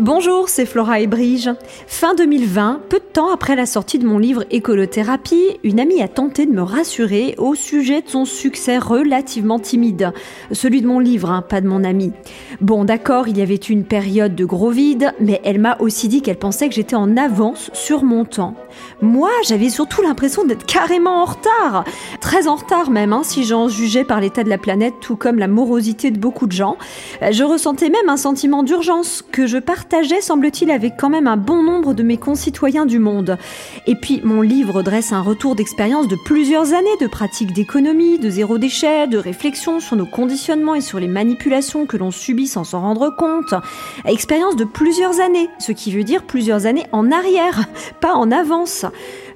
Bonjour, c'est Flora et Brige. Fin 2020, peu de temps après la sortie de mon livre Écolothérapie, une amie a tenté de me rassurer au sujet de son succès relativement timide. Celui de mon livre, hein, pas de mon amie. Bon, d'accord, il y avait une période de gros vide, mais elle m'a aussi dit qu'elle pensait que j'étais en avance sur mon temps. Moi, j'avais surtout l'impression d'être carrément en retard. Très en retard même, hein, si j'en jugeais par l'état de la planète, tout comme la morosité de beaucoup de gens. Je ressentais même un sentiment d'urgence que je partais partageait, semble-t-il, avec quand même un bon nombre de mes concitoyens du monde. Et puis, mon livre dresse un retour d'expérience de plusieurs années de pratiques d'économie, de zéro déchet, de réflexion sur nos conditionnements et sur les manipulations que l'on subit sans s'en rendre compte. Expérience de plusieurs années, ce qui veut dire plusieurs années en arrière, pas en avance.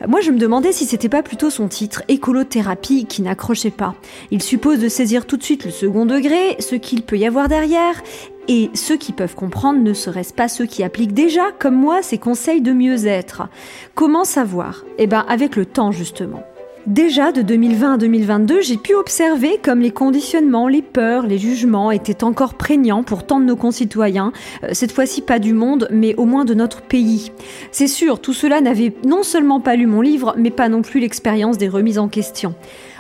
Moi, je me demandais si c'était pas plutôt son titre, écolothérapie, qui n'accrochait pas. Il suppose de saisir tout de suite le second degré, ce qu'il peut y avoir derrière, et ceux qui peuvent comprendre ne seraient-ce pas ceux qui appliquent déjà, comme moi, ces conseils de mieux-être Comment savoir? Eh bien, avec le temps, justement. Déjà de 2020 à 2022, j'ai pu observer comme les conditionnements, les peurs, les jugements étaient encore prégnants pour tant de nos concitoyens, euh, cette fois-ci pas du monde, mais au moins de notre pays. C'est sûr, tout cela n'avait non seulement pas lu mon livre, mais pas non plus l'expérience des remises en question.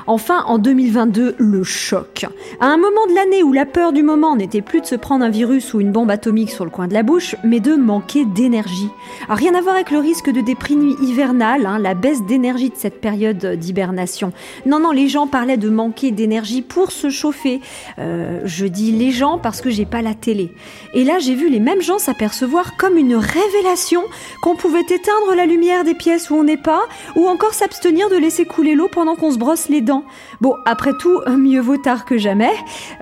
Enfin, en 2022, le choc. À un moment de l'année où la peur du moment n'était plus de se prendre un virus ou une bombe atomique sur le coin de la bouche, mais de manquer d'énergie. Rien à voir avec le risque de déprime hivernale, hein, la baisse d'énergie de cette période d'hibernation. Non, non, les gens parlaient de manquer d'énergie pour se chauffer. Euh, je dis les gens parce que j'ai pas la télé. Et là, j'ai vu les mêmes gens s'apercevoir comme une révélation qu'on pouvait éteindre la lumière des pièces où on n'est pas, ou encore s'abstenir de laisser couler l'eau pendant qu'on se brosse les dents Bon, après tout, mieux vaut tard que jamais,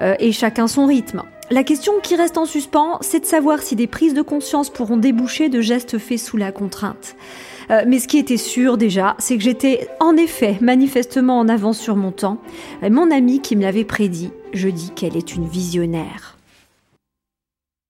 euh, et chacun son rythme. La question qui reste en suspens, c'est de savoir si des prises de conscience pourront déboucher de gestes faits sous la contrainte. Euh, mais ce qui était sûr déjà, c'est que j'étais en effet manifestement en avance sur mon temps. mon amie qui me l'avait prédit, je dis qu'elle est une visionnaire.